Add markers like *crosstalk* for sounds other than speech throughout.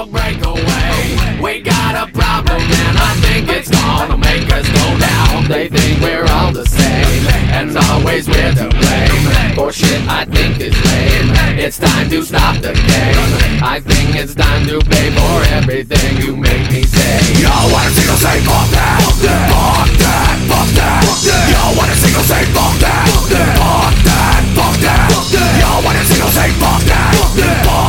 will break away. We got a problem and I think it's gonna make us go down. They think we're all the same, and always we're to blame. For shit I think is lame. It's time to stop the game. I think it's time to pay for everything you make me say. Yo, wanna single say fuck that, fuck that, fuck that, fuck that. Yo, wanna single say fuck that, fuck that, fuck that, fuck that. Yo, wanna single say fuck that, fuck that,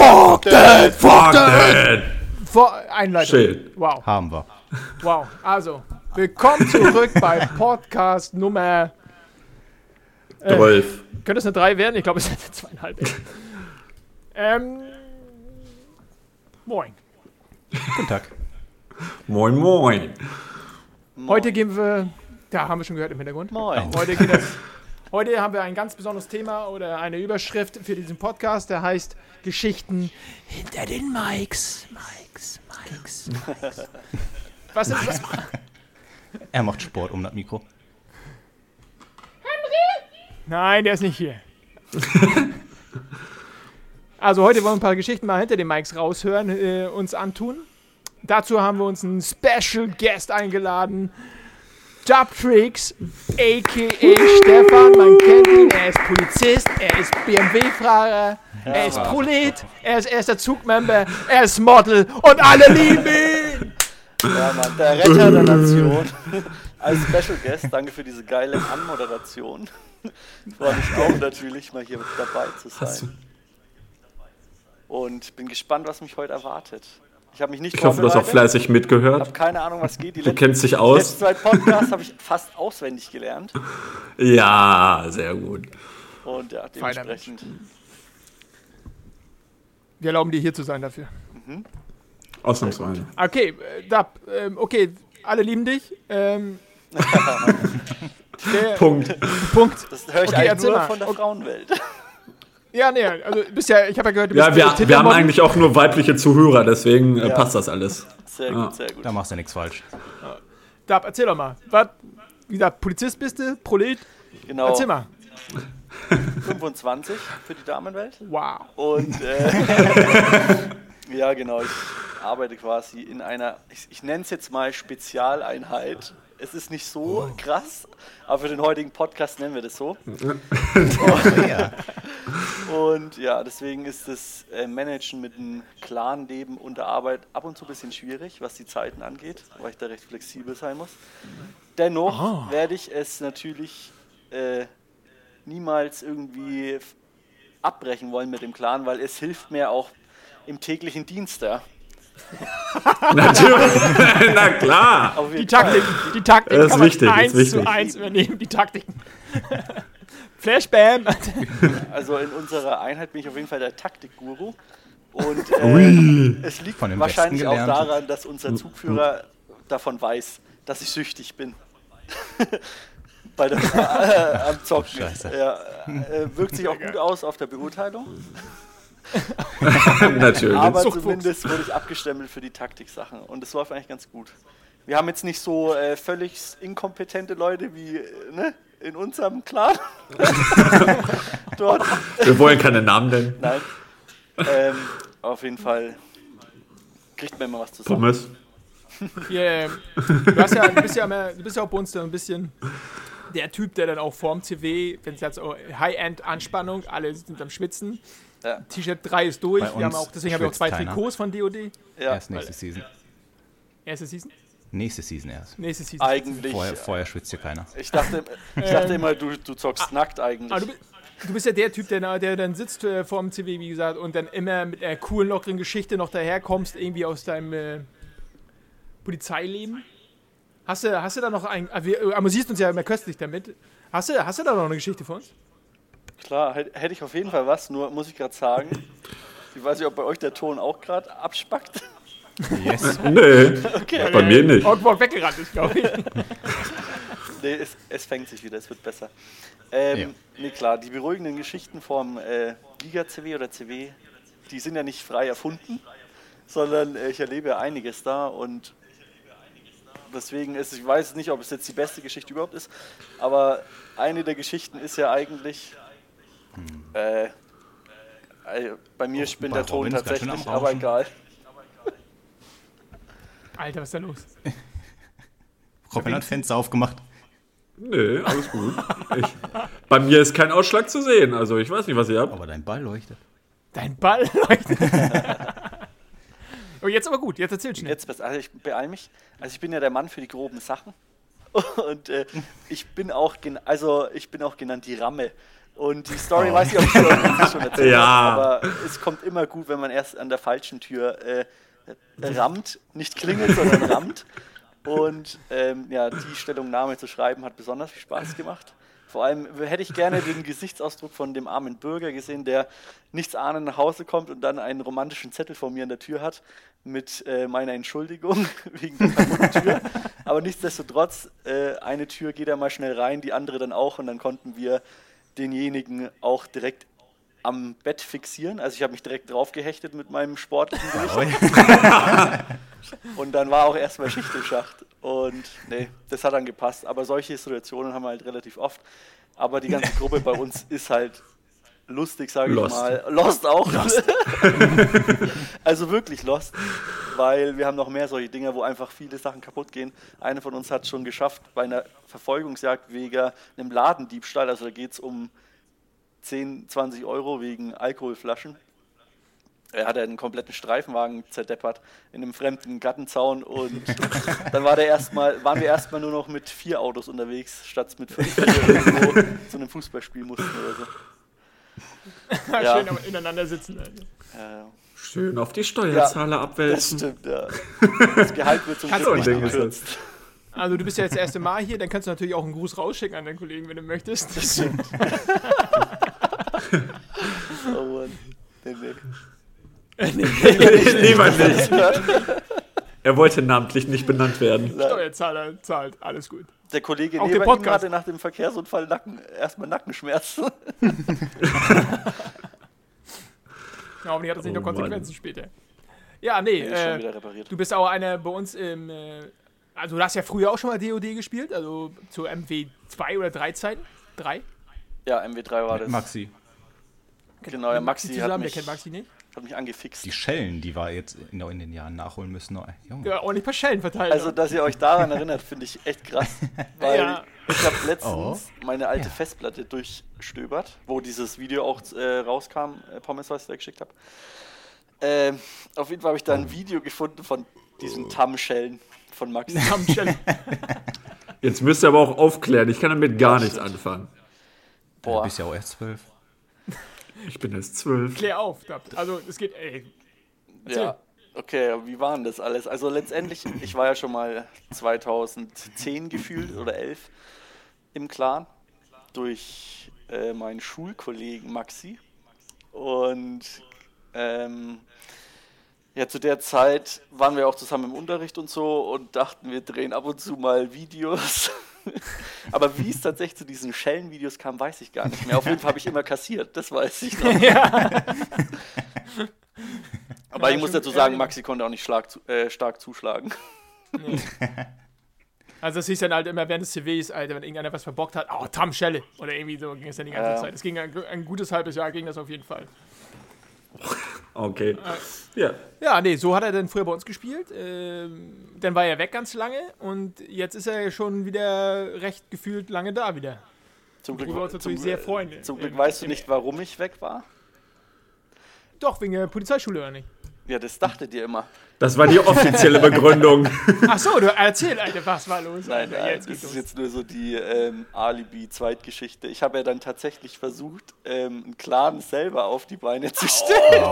fuck that. Fuck that! Vor Einleitung. Shit. Wow, Haben wir. wow. Also, willkommen zurück bei Podcast Nummer. Rolf. Könnte es eine 3 werden? Ich glaube, es ist eine zweieinhalb. ähm. Moin. Guten Tag. Moin, moin. Heute gehen wir. Da haben wir schon gehört im Hintergrund. Moin. Heute, geht es, heute haben wir ein ganz besonderes Thema oder eine Überschrift für diesen Podcast, der heißt Geschichten hinter den Mikes. Mikes, Mikes, Mikes. Was ist das? Er macht Sport um das Mikro. Nein, der ist nicht hier. also heute wollen wir ein paar Geschichten mal hinter den Mikes raushören, äh, uns antun. Dazu haben wir uns einen Special Guest eingeladen. Dubtricks, a.k.a. Stefan, man kennt ihn, er ist Polizist, er ist BMW-Fahrer, er ist Prolet, er ist erster Zugmember, er ist Model und alle lieben ihn! Ja, Mann, der Retter der Nation. *laughs* Als Special Guest, danke für diese geile Anmoderation. Freue mich auch natürlich, mal hier mit dabei zu sein. Und bin gespannt, was mich heute erwartet. Ich habe mich nicht Ich hoffe, du hast auch fleißig Ich habe mitgehört. keine Ahnung, was geht. Die Du kennst dich aus. letzten zwei Podcasts habe ich fast auswendig gelernt. *laughs* Ja, sehr gut. Und ja, dementsprechend. Wir erlauben dir hier zu sein dafür. Ausnahmsweise. Okay, äh, Dab, ähm, okay, alle lieben dich. Ähm, *laughs* der, Punkt. Punkt. Das höre ich Okay, eigentlich erzähl nur mal. von der Okay. Frauenwelt. Ja, nee, also ja, ich habe ja gehört, du bist Ja, wir, wir haben eigentlich auch nur weibliche Zuhörer, deswegen äh, Ja. passt das alles. Sehr gut, sehr gut. Da machst du nichts falsch. Dab, erzähl doch mal. Was, wie gesagt, Polizist bist du, Prolet? Genau, Erzähl mal. *laughs* 25 für die Damenwelt. Wow. Und äh, *laughs* ja, genau, ich arbeite quasi in einer, ich, ich nenne es jetzt mal Spezialeinheit. Es ist nicht so krass, aber für den heutigen Podcast nennen wir das so. Ja. *laughs* Und ja, deswegen ist das äh, Managen mit einem klaren Leben und der Arbeit ab und zu ein bisschen schwierig, was die Zeiten angeht, weil ich da recht flexibel sein muss. Dennoch werde ich es natürlich äh, niemals irgendwie abbrechen wollen mit dem Clan, weil es hilft mir auch im täglichen Dienst. Ja. Natürlich. *laughs* Na klar. Die. Taktik, die Taktik Das ist kann man wichtig, ist eins wichtig. zu eins übernehmen, die Taktiken. *laughs* Flashbam. *laughs* Also in unserer Einheit bin ich auf jeden Fall der Taktikguru. Und äh, es liegt wahrscheinlich auch daran, dass unser Zugführer davon weiß, dass ich süchtig bin. Bei der, äh, am Zocken. Scheiße. Ja, äh, wirkt sich auch gut aus auf der Beurteilung. *laughs* Natürlich. Aber Zuchtfuchs. zumindest wurde ich abgestempelt für die Taktiksachen. Und es läuft eigentlich ganz gut. Wir haben jetzt nicht so äh, völlig inkompetente Leute wie äh, ne, in unserem Clan. *laughs* Dort. Wir wollen keine Namen nennen. Nein. Ähm, auf jeden Fall kriegt man immer was zusammen. Pommes. Yeah. Du, hast ja, du, bist ja immer, du bist ja auch bei uns dann ein bisschen der Typ, der dann auch vorm CW, wenn es jetzt High-End-Anspannung, alle sind am Schwitzen. Ja. T-Shirt 3 ist durch. Bei Wir haben auch, deswegen haben wir auch zwei keiner. Trikots von DOD. Ja, Erst nächste Season. Erste Season? Nächste Season erst. Nächste Season. eigentlich. Vorher, vorher schwitzt hier keiner. Ich dachte, ich dachte immer, du, du zockst nackt eigentlich. Aber du, du bist ja der Typ, der, der dann sitzt äh, vorm CW, wie gesagt, und dann immer mit einer coolen, lockeren Geschichte noch daherkommst, irgendwie aus deinem äh, Polizeileben. Hast du, hast du da noch ein. äh, Wir äh, amüsierst uns ja immer köstlich damit. Hast du, hast du da noch eine Geschichte für uns? Klar, hätt- hätte ich auf jeden Fall was, nur muss ich gerade sagen, *laughs* ich weiß nicht, ob bei euch der Ton auch gerade abspackt. Yes. *laughs* Nee, Okay, bei mir nicht. Ogborg weggerannt ist, glaube ich. *laughs* Nee, es, es fängt sich wieder, es wird besser. Ähm, Ja. Nee, klar, die beruhigenden Geschichten vom äh, Liga-CW oder CW, die sind ja nicht frei erfunden, sondern äh, ich erlebe einiges da und deswegen ist, ich weiß nicht, ob es jetzt die beste Geschichte überhaupt ist, aber eine der Geschichten ist ja eigentlich, Äh, äh, bei mir spinnt der bei Ton Robin ist ganz schön tatsächlich, aber egal. Alter, was ist da los? Robin hat Fenster aufgemacht. Nö, alles gut. Ich, bei mir ist kein Ausschlag zu sehen. Also ich weiß nicht, was ihr habt. Aber dein Ball leuchtet. Dein Ball leuchtet. *laughs* oh, jetzt aber gut, jetzt erzähl schnell. Jetzt. Also ich beeil mich. Also ich bin ja der Mann für die groben Sachen. *laughs* Und äh, ich bin auch gen also ich bin auch genannt die Ramme. Und die Story weiß ich ob ich schon, schon erzählt *laughs* Ja. habe, aber es kommt immer gut, wenn man erst an der falschen Tür äh, rammt, nicht klingelt, sondern *laughs* rammt. Und ähm, ja, die Stellungnahme zu schreiben hat besonders viel Spaß gemacht. Vor allem hätte ich gerne den Gesichtsausdruck von dem armen Bürger gesehen, der nichts ahnend nach Hause kommt und dann einen romantischen Zettel vor mir an der Tür hat mit äh, meiner Entschuldigung *laughs* wegen der kaputten Tür. Aber nichtsdestotrotz, äh, eine Tür geht da mal schnell rein, die andere dann auch und dann konnten wir denjenigen auch direkt am Bett fixieren. Also ich habe mich direkt drauf gehechtet mit meinem sportlichen *laughs* Gewicht. Und dann war auch erstmal Schicht im Schacht. Und nee, das hat dann gepasst. Aber solche Situationen haben wir halt relativ oft. Aber die ganze Gruppe bei uns ist halt lustig, sage ich Lost. mal. Lost auch. *laughs* also wirklich lost. Weil wir haben noch mehr solche Dinge, wo einfach viele Sachen kaputt gehen. Einer von uns hat schon geschafft, bei einer Verfolgungsjagd wegen einem Ladendiebstahl, also da geht es um 10, 20 Euro wegen Alkoholflaschen. Er hat einen kompletten Streifenwagen zerdeppert in einem fremden Gartenzaun und *laughs* dann war der erstmal, waren wir erstmal nur noch mit vier Autos unterwegs, statt mit fünf, die irgendwo zu einem Fußballspiel mussten oder so. *laughs* ja. Schön aber ineinander sitzen. Alter. Äh, Schön auf die Steuerzahler das abwälzen. stimmt, ja. *laughs* Das Gehalt wird zum Kannst Glück du nicht gekürzt. Also du bist ja jetzt das erste Mal hier, dann kannst du natürlich auch einen Gruß rausschicken an deinen Kollegen, wenn du möchtest. *laughs* Oh Mann. Nee, nee. Lieber *laughs* nicht. Er wollte namentlich nicht benannt werden. Steuerzahler zahlt, alles gut. Der Kollege Auch neben der ihm hatte nach dem Verkehrsunfall Nacken, erstmal Nackenschmerzen. Ja, hoffentlich hat das nicht Oh noch Konsequenzen später. Ja, nee, äh, wieder repariert. du bist auch einer bei uns im. Äh, also, du hast ja früher auch schon mal DOD gespielt, also zu MW2 oder 3 Zeiten. 3? Ja, MW3 war das. Maxi. Genau, ja, Maxi hat zusammen, wer mich, kennt Maxi nicht? Hat mich angefixt. Die Schellen, die wir jetzt in, in den Jahren nachholen müssen. Oh, Junge. Ja, ordentlich ein paar Schellen verteilt. Also, dass ihr euch daran erinnert, finde ich echt krass. *laughs* Weil Ja. ich habe letztens Oh. meine alte Ja. Festplatte durchstöbert, wo dieses Video auch äh, rauskam, äh, Pommes, was ich da geschickt habe. Ähm, auf jeden Fall habe ich da ein Video gefunden von diesen TAM-Schellen von Max. *laughs* Haben Schellen. *laughs* Jetzt müsst ihr aber auch aufklären. Ich kann damit gar nichts anfangen. Du Boah, bist ja auch erst zwölf. Ich bin erst zwölf. Klär auf. da- Also, es geht. Ey, ja. Okay, wie war denn das alles? Also letztendlich, ich war ja schon mal 2010 gefühlt oder 11 im Clan durch äh, meinen Schulkollegen Maxi. Und ähm, ja, zu der Zeit waren wir auch zusammen im Unterricht und so und dachten, wir drehen ab und zu mal Videos. *laughs* Aber wie es tatsächlich zu diesen Schellenvideos kam, weiß ich gar nicht mehr. Auf jeden Fall habe ich immer kassiert, das weiß ich noch. *laughs* *laughs* Aber Ja, ich muss dazu sagen, ehrlich. Maxi konnte auch nicht schlag, zu- äh, stark zuschlagen. Also das hieß dann halt immer während des CWs, Alter, wenn irgendeiner was verbockt hat, oh, Tam Schelle. Oder irgendwie so ging es dann die ganze Ja. Zeit. Es ging ein, ein gutes halbes Jahr, ging das auf jeden Fall. Okay. Ja. Ja, nee, so hat er dann früher bei uns gespielt. Ähm, dann war er weg ganz lange und jetzt ist er schon wieder recht gefühlt lange da wieder. Zum Glück, uns zum, natürlich sehr freuen. zum Glück weißt du nicht, warum ich weg war. Doch, wegen der Polizeischule oder nicht? Ja, das dachtet ihr immer. Das war die offizielle *laughs* Begründung. Ach so, du erzähl, Alter, was war los? Nein, Alter, nein jetzt das ist los. jetzt nur so die ähm, Alibi-Zweitgeschichte. Ich habe ja dann tatsächlich versucht, ähm, einen Clan selber auf die Beine zu stellen.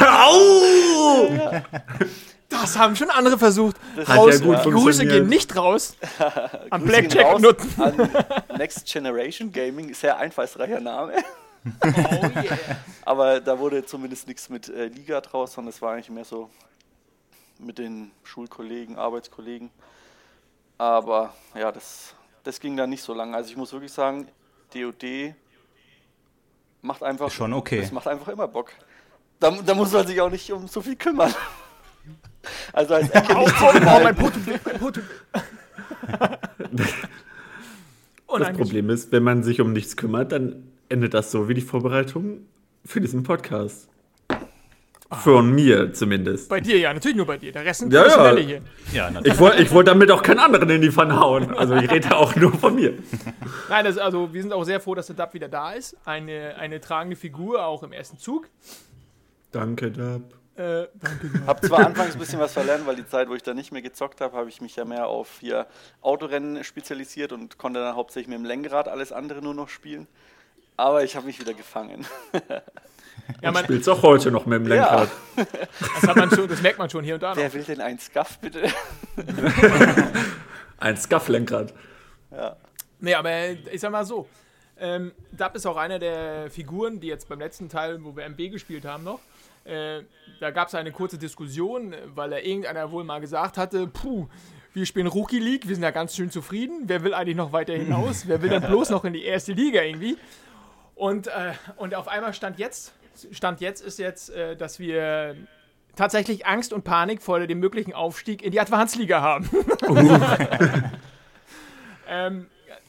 Au! *laughs* Das haben schon andere versucht. Das Hat Raus, ja Grüße funktioniert. gehen nicht raus *laughs* an Blackjack raus Nutten. Next Generation Gaming, sehr einfallsreicher Name. Oh yeah. *laughs* Aber da wurde zumindest nichts mit äh, Liga draus, sondern es war eigentlich mehr so mit den Schulkollegen, Arbeitskollegen. Aber ja, das, das ging dann nicht so lange. Also ich muss wirklich sagen, DOD macht einfach, schon okay. das macht einfach immer Bock. Da, da muss man sich auch nicht um so viel kümmern. *laughs* Also als Ecke nicht zu Oh, mein. Portugal, mein Portugal. *laughs* Das Problem ist, wenn man sich um nichts kümmert, dann endet das so wie die Vorbereitung für diesen Podcast. Von mir zumindest. Bei dir ja, natürlich nur bei dir. Der Rest sind Ja, ja. Hier. Ja. Ich wollte ich wollt damit auch keinen anderen in die Pfanne hauen. Also ich rede ja auch nur von mir. Nein, das, also wir sind auch sehr froh, dass der Dub wieder da ist. Eine, eine tragende Figur, auch im ersten Zug. Danke, Dab. Äh, danke. Hab zwar anfangs ein bisschen was verlernt, weil die Zeit, wo ich da nicht mehr gezockt habe, habe ich mich ja mehr auf hier Autorennen spezialisiert und konnte dann hauptsächlich mit dem Lenkrad alles andere nur noch spielen. Aber ich habe mich wieder gefangen. *laughs* Ja, man, Spielst auch heute noch mit dem Lenkrad. das, hat man schon, das merkt man schon hier und da noch. Wer will denn einen Scuff, bitte? *laughs* Ein Scuff-Lenkrad. Nee, aber ich sag mal so. Ähm, Dub ist auch einer der Figuren, die jetzt beim letzten Teil, wo wir MB gespielt haben, noch. Äh, da gab es eine kurze Diskussion, weil er irgendeiner wohl mal gesagt hatte: Puh, wir spielen Rookie League, wir sind ja ganz schön zufrieden. Wer will eigentlich noch weiter hinaus? Wer will dann bloß noch in die erste Liga irgendwie? Und, äh, und auf einmal stand jetzt, stand jetzt ist jetzt, äh, dass wir tatsächlich Angst und Panik vor dem möglichen Aufstieg in die Advanced-Liga haben. *laughs* ähm,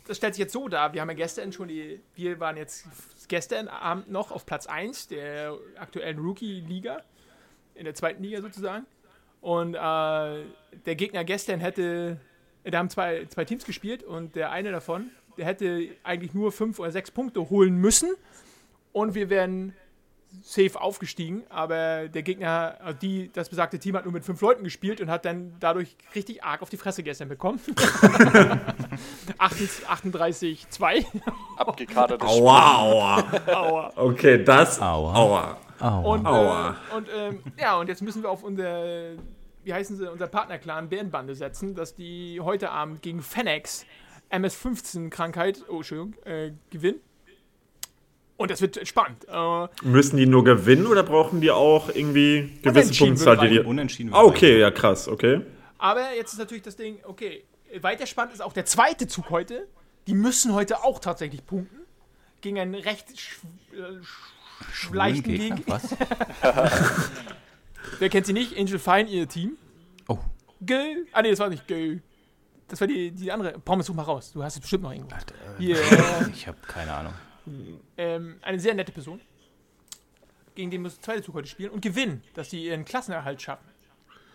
das stellt sich jetzt so dar, wir haben ja gestern schon die, wir waren jetzt gestern Abend noch auf Platz 1 der aktuellen Rookie-Liga, in der zweiten Liga sozusagen. Und äh, der Gegner gestern hätte, da haben zwei, zwei Teams gespielt und der eine davon, hätte eigentlich nur fünf oder sechs Punkte holen müssen und wir wären safe aufgestiegen, aber der Gegner, also die, das besagte Team hat nur mit fünf Leuten gespielt und hat dann dadurch richtig arg auf die Fresse gestern bekommen. *laughs* 38-2. Abgekadertes Aua, aua. Aua. Okay, das. Aua. Aua. Aua. Und, Aua. äh, und ähm, ja, und jetzt müssen wir auf unser, wie heißen sie, unser Partnerclan Bärenbande setzen, dass die heute Abend gegen Fennex MS-15-Krankheit, oh, Entschuldigung, äh, gewinnen. Und das wird spannend. Äh, Müssen die nur gewinnen oder brauchen die auch irgendwie gewisse Punktzahl, die die. Unentschieden. Ah, okay, ja, krass, okay. aber jetzt ist natürlich das Ding, okay, weiter spannend ist auch der zweite Zug heute. Die müssen heute auch tatsächlich punkten. Gegen einen recht sch äh, sch leichten Gegner. Was? *laughs* Wer kennt sie nicht? Angel Fine, ihr Team. Oh. Go. Ah, nee, das war nicht Go. Das war die, die andere. Pommes, such mal raus. Du hast es bestimmt noch irgendwo. Hier, äh, *laughs* Ich habe keine Ahnung. ähm, eine sehr nette Person. Gegen den muss der zweite Zug heute spielen und gewinnen, dass sie ihren Klassenerhalt schaffen.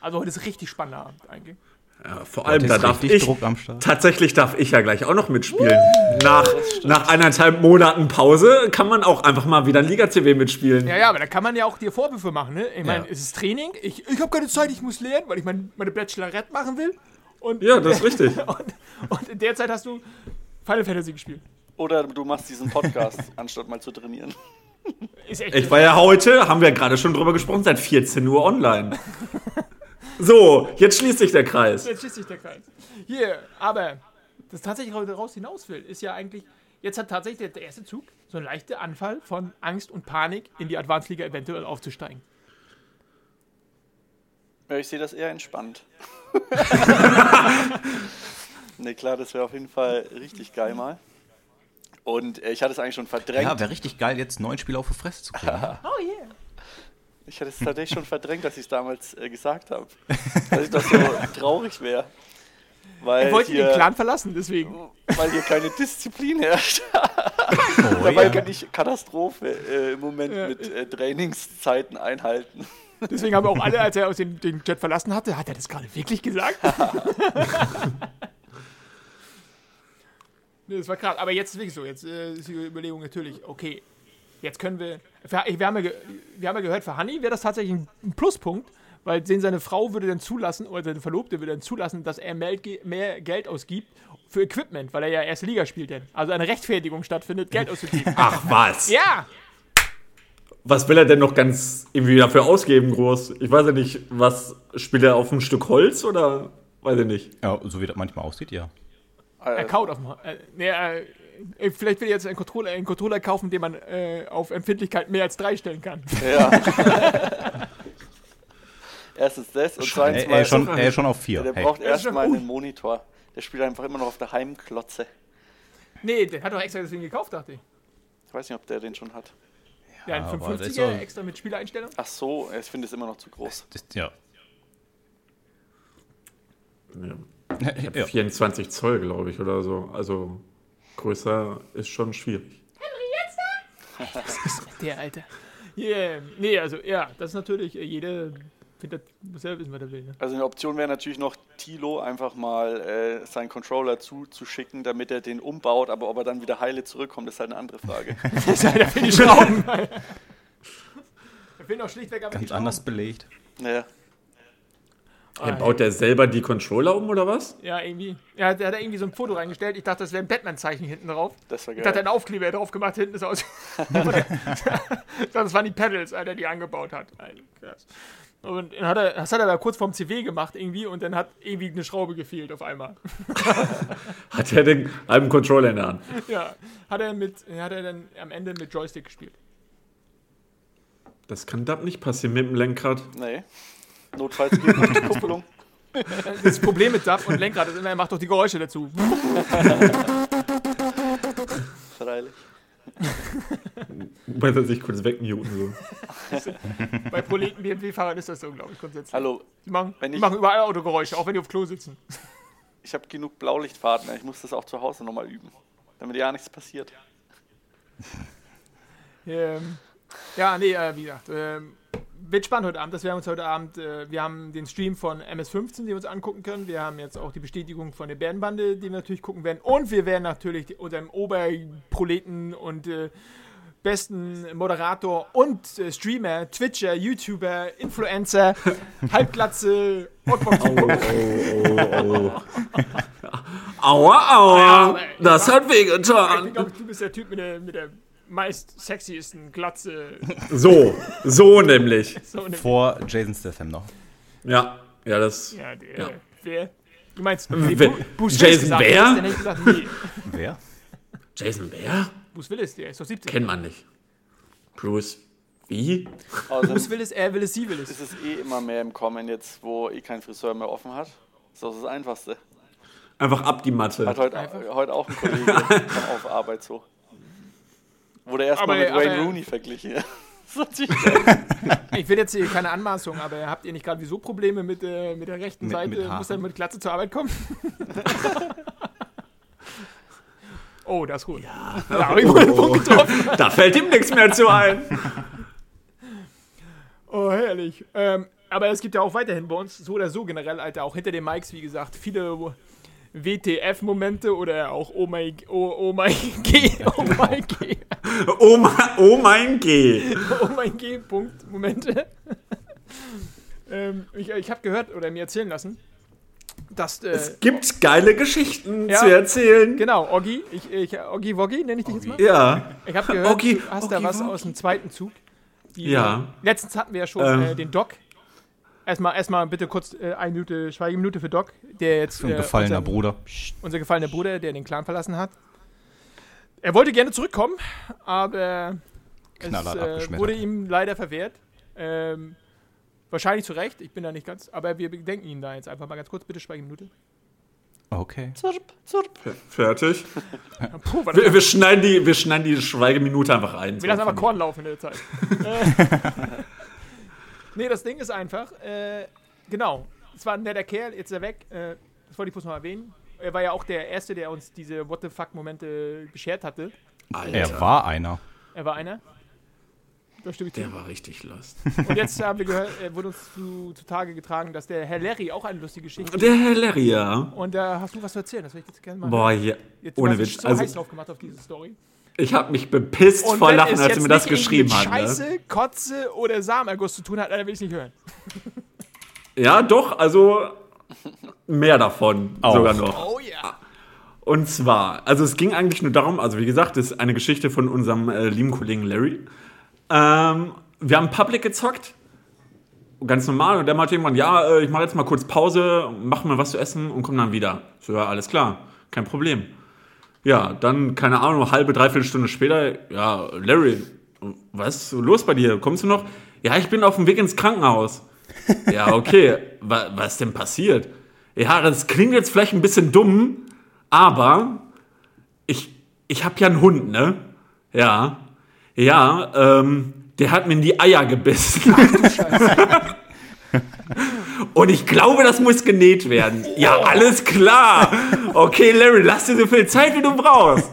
Also heute ist richtig spannender Abend eigentlich. Ja, vor allem, da darf ich. Druck am Start. Tatsächlich darf ich ja gleich auch noch mitspielen. Nach, nach eineinhalb Monaten Pause kann man auch einfach mal wieder ein Liga-CW mitspielen. Ja, ja, aber da kann man ja auch dir Vorwürfe machen, ne? Ich meine, Ja. es ist Training. Ich, ich habe keine Zeit, ich muss lernen, weil ich mein, meine Bachelorette machen will. Und, Ja, das ist richtig. *laughs* und, und in der Zeit hast du Final Fantasy gespielt. Oder du machst diesen Podcast, *laughs* anstatt mal zu trainieren. Ist echt. Ich war ja heute, haben wir gerade schon drüber gesprochen, seit 14 Uhr online. *laughs* So, jetzt schließt sich der Kreis. Jetzt schließt sich der Kreis. Hier, aber das tatsächlich daraus hinaus will, ist ja eigentlich, jetzt hat tatsächlich der erste Zug so ein leichter Anfall von Angst und Panik in die Advanced Liga eventuell aufzusteigen. Ja, ich sehe das eher entspannt. *laughs* ne, klar, das wäre auf jeden Fall richtig geil mal. Und äh, ich hatte es eigentlich schon verdrängt. Ja, wäre richtig geil, jetzt neun Spiele auf die Fresse zu kriegen. *laughs* Oh yeah. Ich hatte es tatsächlich schon verdrängt, dass ich es damals äh, gesagt habe. *laughs* Dass ich das so traurig wäre. Weil Er wollte hier, den Clan verlassen, deswegen. weil hier keine Disziplin herrscht. Oh, Dabei ja. kann ich Katastrophe äh, im Moment Ja, mit äh, Trainingszeiten einhalten. Deswegen haben auch alle, als er aus den, den Jet verlassen hatte, hat er das gerade wirklich gesagt? *laughs* nee, das war krass. Aber jetzt ist wirklich so. Jetzt äh, ist die Überlegung natürlich, okay, jetzt können wir. Wir haben ja, wir haben ja gehört, für Hanni wäre das tatsächlich ein Pluspunkt, weil sehen seine Frau würde dann zulassen, oder seine Verlobte würde dann zulassen, dass er mehr, mehr Geld ausgibt für Equipment, weil er ja erste Liga spielt. Denn. Also eine Rechtfertigung stattfindet, Geld auszugeben. Ach was. ja! Was will er denn noch ganz irgendwie dafür ausgeben, groß? Ich weiß ja nicht, was spielt er auf ein Stück Holz oder weiß ich nicht. ja, so wie das manchmal aussieht, ja. Er kaut auf dem. Äh, nee, äh, äh, vielleicht will er jetzt einen Controller, einen Controller kaufen, den man äh, auf Empfindlichkeit mehr als drei stellen kann. Ja. *laughs* Erstens das und zweitens Er, mal, er, ist schon, er ist schon auf vier. der Hey. braucht erstmal einen Monitor. Der spielt einfach immer noch auf der Heimklotze. Nee, der hat doch extra deswegen gekauft, dachte ich. Ich weiß nicht, ob der den schon hat. Ja, ein aber das ist 55er so- extra mit Spieleinstellung. Ach so, ich finde es immer noch zu groß. Das, ja. Ja. *laughs* ja. 24 Zoll, glaube ich, oder so. Also größer ist schon schwierig. Was *laughs* ist mit der, Alter? Yeah. Nee, also ja, das ist natürlich, äh, jeder findet, muss selber wissen, was er will. Ne? Also eine Option wäre natürlich noch, Tilo einfach mal äh, seinen Controller zuzuschicken, damit er den umbaut, aber ob er dann wieder heile zurückkommt, ist halt eine andere Frage. *laughs* Das ist halt für die Schrauben. da fehlen auch schlichtweg einfach Ganz anders belegt. naja. Ja, baut der selber die Controller um oder was? Ja, irgendwie. Ja, der hat da irgendwie so ein Foto reingestellt. Ich dachte, das wäre ein Batman-Zeichen hinten drauf. Das war Ich dachte, er geil. hat einen Aufkleber drauf gemacht, hinten ist aus. *laughs* *laughs* das waren die Pedals, Alter, die er angebaut hat. Alter, krass. Und dann hat er, das hat er da kurz vorm CW gemacht irgendwie und dann hat irgendwie eine Schraube gefehlt auf einmal. *laughs* *laughs* Hat er den halben Controller in der Hand? Ja, hat er mit, hat er dann am Ende mit Joystick gespielt. Das kann da nicht passieren mit dem Lenkrad. Nee. Notfalls geht noch die Kupplung. *laughs* Das Problem mit DAF und Lenkrad ist immer, er macht doch die Geräusche dazu. Freilich. Weil er sich kurz wegmuten so. *laughs* Bei Proleten BMW-Fahrern ist das so, glaube ich, grundsätzlich. Hallo, Die machen, Wenn die ich- machen überall Autogeräusche, auch wenn die auf Klo sitzen. ich habe genug Blaulichtfahrten. Ich muss das auch zu Hause nochmal üben, damit ja nichts passiert. Ähm, ja, nee, äh, wie gesagt, ähm, wird spannend heute Abend. Das werden wir uns heute Abend, äh, wir haben den Stream von MS15, den wir uns angucken können. Wir haben jetzt auch die Bestätigung von der Bärenbande, die wir natürlich gucken werden. Und wir werden natürlich unserem Oberproleten und äh, besten Moderator und äh, Streamer, Twitcher, YouTuber, Influencer, *laughs* Halbglatze, Ottbox Oh, oh, oh. Aua, aua. Das hat Ich wehgetan. glaube, du bist der Typ mit der, mit der meist sexiesten Glatze. So, so nämlich. *laughs* So eine, Vor Jason Statham noch. Ja, ja, das. ja, der, Ja. wer? Du meinst Wer- Bu- Bruce Jason gesagt, wer? hätte ich gesagt, nee. Wer? Jason Bär? Bruce Willis, der ist doch 17. Kennt man nicht. Bruce. Wie? Außerdem Bruce Willis, er Willis, sie Willis. ist es eh immer mehr im Kommen jetzt, wo eh kein Friseur mehr offen hat. Das ist auch das Einfachste. Einfach ab die Matte. Hat heute, heute auch ein Kollege *laughs* auf Arbeit so. Wurde erstmal Aber- mit Wayne aber- Rooney verglichen. *laughs* Das ist natürlich *laughs* Ich will jetzt hier keine Anmaßung, aber habt ihr nicht gerade wieso Probleme mit, äh, mit der rechten Mit- Seite? mit. Muss er mit Glatze zur Arbeit kommen? *laughs* oh, das ist gut. Ja, da habe ich wohl einen Punkt getroffen. Da fällt ihm nichts mehr zu ein. Oh, herrlich. Ähm, aber es gibt ja auch weiterhin bei uns, so oder so generell, Alter, auch hinter den Mikes, wie gesagt, viele WTF-Momente oder auch Oh mein, oh, oh mein G, oh mein G, *laughs* Oh mein, oh mein G. *laughs* oh mein G-Punkt-Momente. *laughs* ähm, ich ich habe gehört oder mir erzählen lassen, dass, äh, Es gibt geile Geschichten Ja. zu erzählen. genau, Oggi, ich, ich, Oggi Woggi nenne ich dich jetzt mal. Ja. Ich habe gehört, Oggi- du hast da Oggi was Woggi. aus dem zweiten Zug. Die, Ja. äh, Letztens hatten wir ja schon Ähm. äh, den Doc. Erstmal, erstmal bitte kurz äh, eine Minute, Schweigeminute für Doc, der jetzt. Ein äh, gefallener unser, Bruder. Unser gefallener Bruder, der den Clan verlassen hat. Er wollte gerne zurückkommen, aber es Knallhart äh, wurde ihm leider verwehrt. Ähm, wahrscheinlich zu Recht, ich bin da nicht ganz, aber wir bedenken ihn da jetzt einfach mal ganz kurz, bitte Schweigeminute. Okay. zurp, zurp. Fertig. Puh, Wir, wir, schneiden die, wir schneiden die Schweigeminute einfach rein. Wir lassen einfach Korn laufen in der Zeit. *laughs* *laughs* Nee, das Ding ist einfach, äh, genau, es war ein netter Kerl, jetzt ist er weg. Äh, das wollte ich bloß noch erwähnen. Er war ja auch der Erste, der uns diese What the fuck-Momente beschert hatte. Alter, Er war einer. Er war einer. Da stimme ich zu. der war richtig lost. Und jetzt haben wir gehört, äh, wurde uns zu, zutage getragen, dass der Herr Larry auch eine lustige Geschichte Der Herr Larry, ja. Und da hast du was zu erzählen, das würde ich jetzt gerne mal. Boah, ja. jetzt, ohne Witz. so heiß Also, drauf gemacht auf diese Story. Ich habe mich bepisst vor wenn Lachen, als er mir das geschrieben mit hat. Ne? Scheiße, Kotze oder Samenerguss zu tun hat, dann will ich es nicht hören. *laughs* Ja, doch, also mehr davon Auch. sogar noch. Oh ja. Und zwar, also es ging eigentlich nur darum, also wie gesagt, das ist eine Geschichte von unserem äh, lieben Kollegen Larry. Ähm, wir haben Public gezockt, ganz normal, und der meinte irgendwann, ja, äh, ich mache jetzt mal kurz Pause, mach mal was zu essen und komm dann wieder. So, ja, alles klar, kein Problem. Ja, dann, keine Ahnung, halbe, dreiviertel Stunde später, ja, Larry, was ist los bei dir? Kommst du noch? Ja, ich bin auf dem Weg ins Krankenhaus. *laughs* Ja, okay, wa was ist denn passiert? Ja, das klingt jetzt vielleicht ein bisschen dumm, aber ich, ich habe ja einen Hund, ne? Ja. Ja, ähm, der hat mir in die Eier gebissen. *laughs* Und ich glaube, das muss genäht werden. Ja, alles klar. Okay, Larry, lass dir so viel Zeit, wie du brauchst.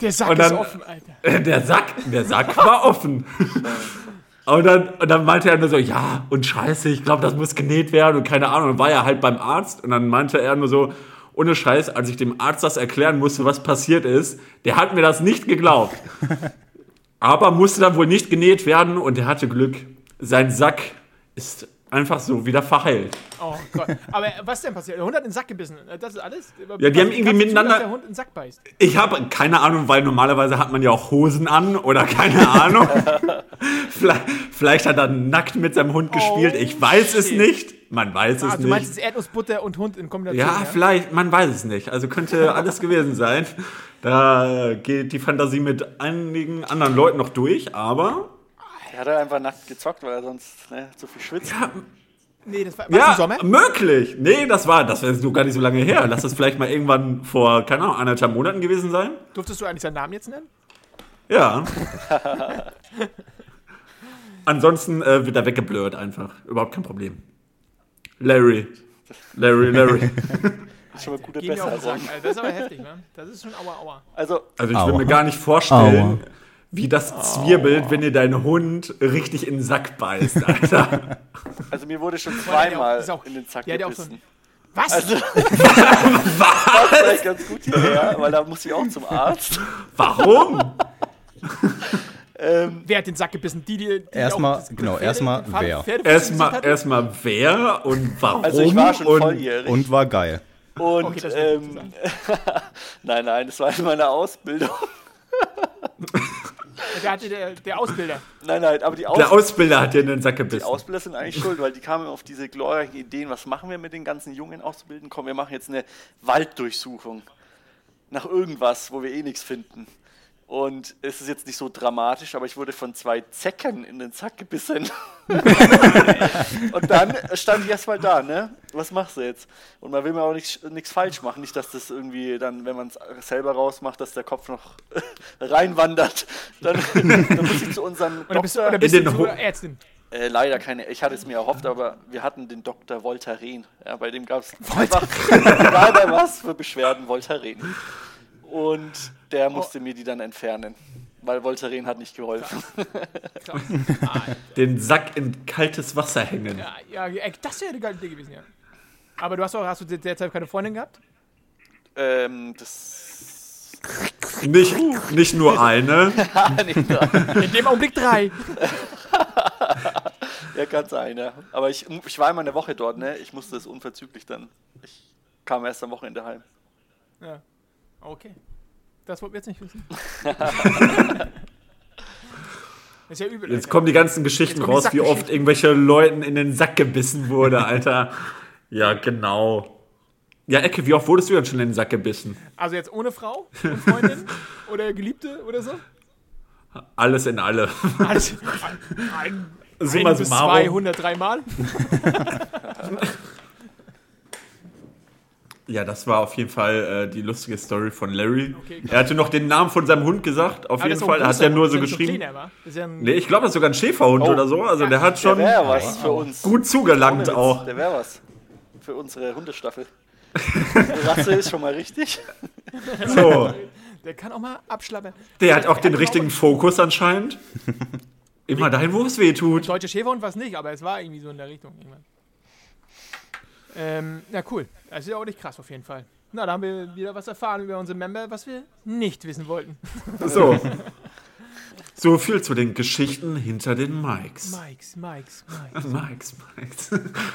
Der Sack dann- ist offen, Alter. *laughs* Der Sack, der Sack war offen. Und dann, und dann meinte er nur so, ja, und scheiße, ich glaube, das muss genäht werden und keine Ahnung. Und war er halt beim Arzt und dann meinte er nur so, ohne Scheiß, als ich dem Arzt das erklären musste, was passiert ist, der hat mir das nicht geglaubt. *laughs* Aber musste dann wohl nicht genäht werden und er hatte Glück. Sein Sack ist einfach so wieder verheilt. Oh Gott. Aber was denn passiert? Der Hund hat in den Sack gebissen. Das ist alles? Ja, die haben Wie irgendwie du miteinander- dass der Hund in den Sack beißt. Ich habe keine Ahnung, weil normalerweise hat man ja auch Hosen an oder keine *laughs* Ahnung. vielleicht, vielleicht hat er nackt mit seinem Hund gespielt. Ich weiß es shit. nicht. Man weiß es Ah, du meinst nicht. jetzt Erdnussbutter und Hund in Kombination? Ja, vielleicht, man weiß es nicht. Also könnte *laughs* alles gewesen sein. Da geht die Fantasie mit einigen anderen Leuten noch durch, aber Er hat halt einfach nackt gezockt, weil er sonst ne, zu viel schwitzt. ja, Nee, das war, war ja im Sommer. möglich. Nee, das war, das wäre so gar nicht so lange her. Lass das vielleicht mal irgendwann vor, keine Ahnung, anderthalb Monaten gewesen sein. Durftest du eigentlich seinen Namen jetzt nennen? Ja. *laughs* Ansonsten äh, wird er weggeblurrt einfach. Überhaupt kein Problem. Larry. Larry, Larry. *laughs* *laughs* Das ist schon mal gute Besserung. Alter. Das ist aber heftig, ne? Das ist schon aua, aua. Also, Also ich will Aua. mir gar nicht vorstellen, wie das zwirbelt, wenn dir dein Hund richtig in den Sack beißt, Alter. *laughs* also mir wurde schon hat ja auch- zweimal ist auch- in den ja so gebissen. Was? Also, *laughs* was? vielleicht ganz gut hierher, weil da muss ich auch zum Arzt. Warum? Ähm, Wer hat den Sack gebissen? Die, die, die Erstmal- das genau, erstmal wer. Erstmal erstmal wer und warum also ich war schon und volljährig. Und war geil. Und Okay, das ähm, *laughs* nein, nein, das war in meiner Ausbildung. Der hatte der, der Ausbilder. Nein, nein, aber die, Aus der Ausbilder hat dir in den Sack die gebissen. Ausbilder sind eigentlich schuld, weil die kamen auf diese glorreichen Ideen, was machen wir mit den ganzen jungen Auszubildenden? Komm, wir machen jetzt eine Walddurchsuchung nach irgendwas, wo wir eh nichts finden. Und es ist jetzt nicht so dramatisch, aber ich wurde von zwei Zecken in den Sack gebissen. *laughs* und dann stand ich erstmal da, ne? Was machst du jetzt? Und man will mir auch nichts falsch machen. Nicht, dass das irgendwie dann, wenn man es selber rausmacht, dass der Kopf noch *laughs* reinwandert. Dann, dann muss ich zu unserem Oder bist, Doktor. oder bist du zu Ärztin? Äh, leider keine. Ich hatte es mir erhofft, aber wir hatten den Dr. Voltaren. Ja, bei dem gab es bei was für Beschwerden Voltaren. Und der musste mir die dann entfernen, weil Voltaren hat nicht geholfen. Krass. *laughs* Den Sack in kaltes Wasser hängen. Ja, ja, ey, das wäre eine geile Idee gewesen, ja. Aber du hast auch, hast du derzeit keine Freundin gehabt? ähm, das. Nicht, nicht nur eine. *laughs* nicht. In dem Augenblick drei. *laughs* ja, kann sein, ja. Aber ich, ich war immer eine Woche dort, ne? Ich musste es unverzüglich dann. Ich kam erst am Wochenende heim. Ja. Okay. Das wollten wir jetzt nicht wissen. *laughs* *laughs* ist ja übel. Jetzt Alter. kommen die ganzen Geschichten raus, wie oft irgendwelche Leuten in den Sack gebissen wurde, Alter. Ja, genau. Ja, Ecke, wie oft wurdest du denn schon in den Sack gebissen? Also jetzt ohne Frau und Freundin *laughs* oder Geliebte oder so? Alles in alle. Alles. Ein, Summa ein bis summarum. 203 Mal. Ja, das war auf jeden Fall äh, die lustige Story von Larry. Okay, er hatte noch den Namen von seinem Hund gesagt, auf Aber jeden auch ein Fall. Hat er nur so geschrieben. so ja Nee, ich glaube, das ist sogar ein Schäferhund Oh. oder so. Also der hat Der schon wäre was für uns. gut zugelangt Witz, auch. Der wäre was. Für unsere Hundestaffel. Rasse ist schon mal richtig. So. *laughs* der kann auch mal abschlappern. Der hat auch den kann richtigen Fokus anscheinend. Immer dahin, wo es weh tut. Deutsche Schäferhund war es nicht, aber es war irgendwie so in der Richtung. Irgendwann. Ähm, na cool. Das ist ja auch nicht krass auf jeden Fall. Na, da haben wir wieder was erfahren über unsere Member, was wir nicht wissen wollten. *laughs* So. So viel zu den Geschichten hinter den Mikes. Mikes, Mikes, Mikes. Mikes, Mikes.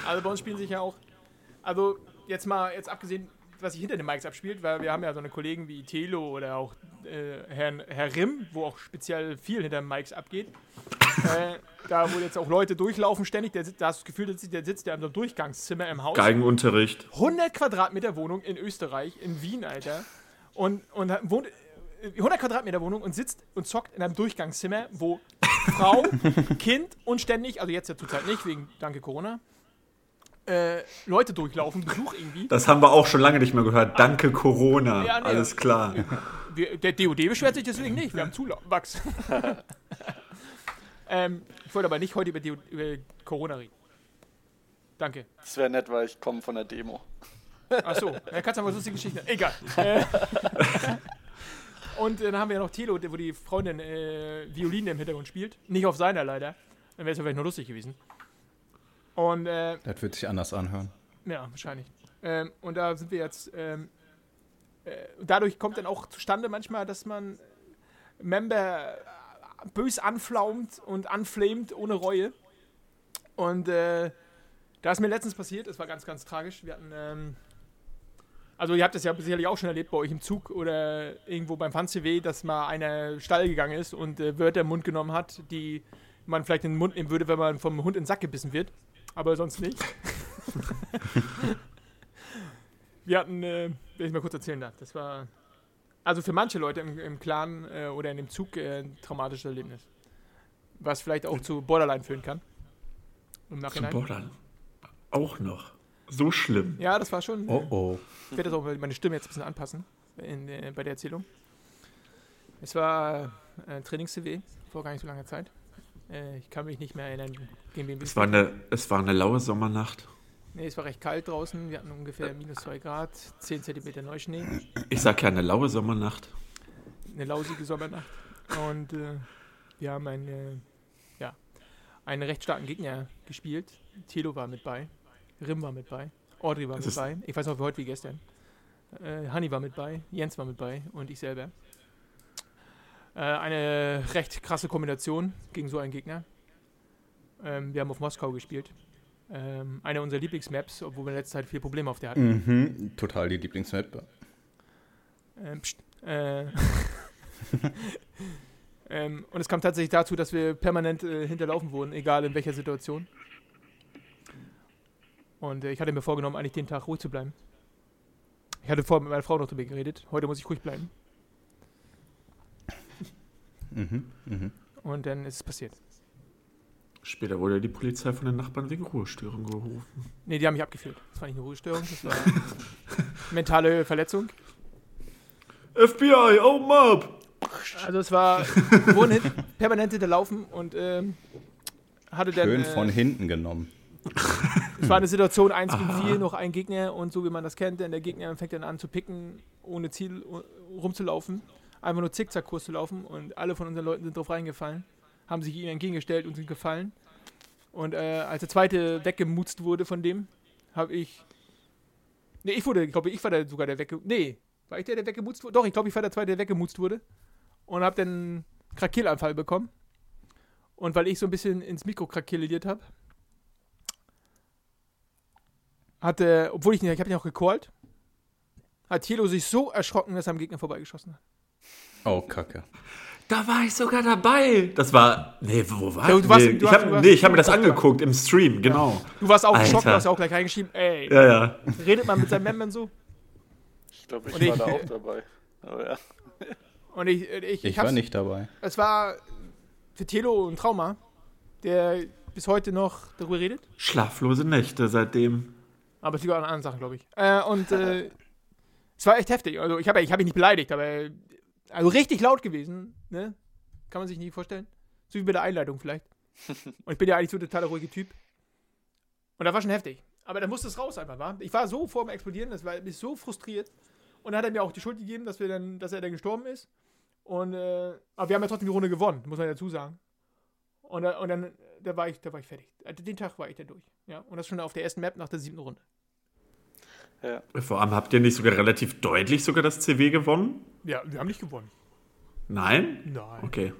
Also bei uns spielen sich ja auch, also jetzt mal, jetzt abgesehen, was sich hinter den Mikes abspielt, weil wir haben ja so eine Kollegen wie Telo oder auch äh, Herrn, Herr Rim, wo auch speziell viel hinter den Mikes abgeht. Äh, da wo jetzt auch Leute durchlaufen ständig, der, sitzt- da hast du das Gefühl, der sitzt, der sitzt ja einem Durchgangszimmer im Haus. Geigenunterricht. 100 Quadratmeter Wohnung in Österreich, in Wien, Alter. Und, und wohnt äh, 100 Quadratmeter Wohnung und sitzt und zockt in einem Durchgangszimmer, wo *laughs* Frau, Kind und ständig, also jetzt ja zurzeit nicht, wegen danke Corona, äh, Leute durchlaufen, Besuch irgendwie. Das haben wir auch schon lange nicht mehr gehört. Danke Corona. Ja, nee. Alles klar. Wir, der DOD beschwert sich deswegen nicht, wir haben Zuwachs. *laughs* ähm, ich wollte aber nicht heute über, DO, über Corona reden. Danke. Das wäre nett, weil ich komme von der Demo. Achso, ja, kannst du aber lustige Geschichten. Egal. *laughs* Äh, Und dann haben wir noch Thilo, wo die Freundin äh, Violine im Hintergrund spielt. Nicht auf seiner leider. Dann wäre es ja vielleicht nur lustig gewesen. Und äh, Das wird sich anders anhören. ja, wahrscheinlich. Ähm, und da sind wir jetzt. Ähm, äh, dadurch kommt dann auch zustande manchmal, dass man Member äh, bös anflaumt und anflamet ohne Reue. Und äh, da ist mir letztens passiert, das war ganz, ganz tragisch. Wir hatten. Ähm, also ihr habt das ja sicherlich auch schon erlebt bei euch im Zug oder irgendwo beim Fun-CW, dass mal einer Stall gegangen ist und äh, Wörter im Mund genommen hat, die man vielleicht in den Mund nehmen würde, wenn man vom Hund in den Sack gebissen wird. Aber sonst nicht. *laughs* Wir hatten, äh, will ich mal kurz erzählen darf, das war also für manche Leute im, im Clan äh, oder in dem Zug äh, ein traumatisches Erlebnis. Was vielleicht auch zu Borderline führen kann. Im Nachhinein. Borderline. Auch noch. So schlimm. Ja, das war schon. Oh oh. Ich werde das auch meine Stimme jetzt ein bisschen anpassen in, äh, bei der Erzählung. Es war äh, Trainings-CW vor gar nicht so langer Zeit. Äh, ich kann mich nicht mehr erinnern, gegen wen Es war eine, es war eine laue Sommernacht. Nee, es war recht kalt draußen. Wir hatten ungefähr minus 2 Grad, 10 Zentimeter Neuschnee, Ich sag ja eine laue Sommernacht. eine lausige Sommernacht. Und äh, wir haben einen, äh, ja, einen recht starken Gegner gespielt. Telo war mit bei, Rim war mit bei, Audrey war Das mit bei. Ich weiß noch wie heute wie gestern. Äh, Hanni war mit bei, Jens war mit bei und ich selber. Äh, eine recht krasse Kombination gegen so einen Gegner. Ähm, wir haben auf Moskau gespielt. Ähm, eine unserer Lieblingsmaps, obwohl wir in letzter Zeit viel Probleme auf der hatten. Mhm. Total die Lieblingsmap. Ähm, pst, äh, *laughs* ähm, und es kam tatsächlich dazu, dass wir permanent äh, hinterlaufen wurden, egal in welcher Situation. Und äh, ich hatte mir vorgenommen, eigentlich den Tag ruhig zu bleiben. Ich hatte vorher mit meiner Frau noch drüber geredet. Heute muss ich ruhig bleiben. Mhm. Mhm. Und dann ist es passiert. Später wurde die Polizei von den Nachbarn wegen Ruhestörung gerufen. Nee, die haben mich abgeführt. Das war nicht eine Ruhestörung, das war *laughs* mentale Verletzung. FBI, open up! Also es war wurden hin, permanent hinterlaufen und ähm, hatte dann... Schön äh, von hinten genommen. Es war eine Situation 1 gegen 4, noch ein Gegner und so wie man das kennt, denn der Gegner fängt dann an zu picken, ohne Ziel rumzulaufen, einfach nur Zickzackkurs zu laufen und alle von unseren Leuten sind drauf reingefallen, haben sich ihm entgegengestellt und sind gefallen. Und äh, als der zweite weggemutzt wurde von dem, habe ich. Nee, ich wurde, glaube ich, war der sogar der wegge. Nee, war ich der, der weggemutzt wurde? Doch, ich glaube, ich war der zweite, der weggemutzt wurde. Und habe dann einen Krakielanfall bekommen. Und weil ich so ein bisschen ins Mikro krakeliert habe, hatte, obwohl ich nicht, ich habe ihn auch gecallt, hat Thilo sich so erschrocken, dass er am Gegner vorbeigeschossen hat. Oh, Kacke. Da war ich sogar dabei. Das war. Nee, wo war Ja, ich? du warst- nee, du ich hab, hast- nee, ich habe mir das angeguckt im Stream, genau. Du warst auch Alter. geschockt, du hast auch gleich reingeschrieben, ey, Ja, ja. redet man mit seinem Memmen so? Ich glaube, ich Und war ich- da auch dabei. Aber ja. *laughs* Und ich, ich, ich, war nicht dabei. Es war für Thilo ein Trauma, der bis heute noch darüber redet. Schlaflose Nächte seitdem. Aber es liegt auch an anderen Sachen, glaube ich. Äh, und äh, es war echt heftig. Also ich habe ich hab ihn nicht beleidigt, aber also richtig laut gewesen, ne? Kann man sich nicht vorstellen. So wie bei der Einleitung vielleicht. *laughs* Und ich bin ja eigentlich so ein total ruhiger Typ. Und das war schon heftig. Aber da musste es raus einfach, war. Ich war so vor dem Explodieren, das war mich so frustriert. Und dann hat er mir auch die Schuld gegeben, dass wir dann, dass er dann gestorben ist. Und äh, aber wir haben ja trotzdem die Runde gewonnen, muss man dazu sagen. Und, da- und dann, da war ich, da war ich fertig. Also Den Tag war ich dann durch. Ja. Und das schon auf der ersten Map nach der siebten Runde. Ja. Vor allem habt ihr nicht sogar relativ deutlich sogar das CW gewonnen? Ja, wir haben nicht gewonnen. Nein? Nein. Okay.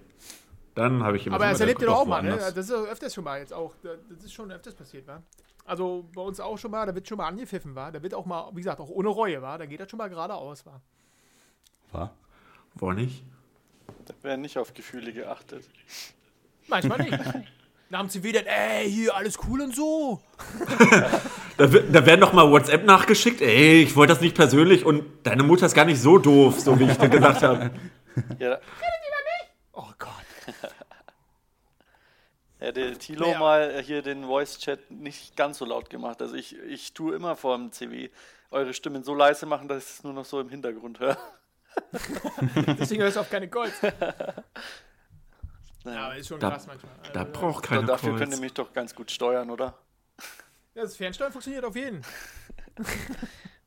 Dann habe ich immer Aber das erlebt ihr doch auch mal, ne? Das ist öfters schon mal jetzt auch. Das ist schon öfters passiert, wa? Also bei uns auch schon mal, da wird schon mal angepfiffen, war. Da wird auch mal, wie gesagt, auch ohne Reue, war. Da geht das schon mal geradeaus, war. War? Wo nicht? Da werden nicht auf Gefühle geachtet. Manchmal nicht. Nach dem CV dann, ey, hier, alles cool und so. *laughs* Da, da werden noch mal WhatsApp nachgeschickt. Ey, ich wollte das nicht persönlich und deine Mutter ist gar nicht so doof, so wie ich dir gesagt habe. Ja, Oh Gott. *laughs* Ja, der Tilo Ja. mal hier den Voice-Chat nicht ganz so laut gemacht. Also ich, ich tue immer vor dem CW eure Stimmen so leise machen, dass ich es nur noch so im Hintergrund höre. *laughs* Deswegen hörst du auf keine Calls. *laughs* Ja, aber ist schon Da- krass manchmal. Da Also, braucht da, keine dafür könnt ihr Calls. mich doch ganz gut steuern, oder? Ja, das Fernsteuern funktioniert auf jeden. *laughs*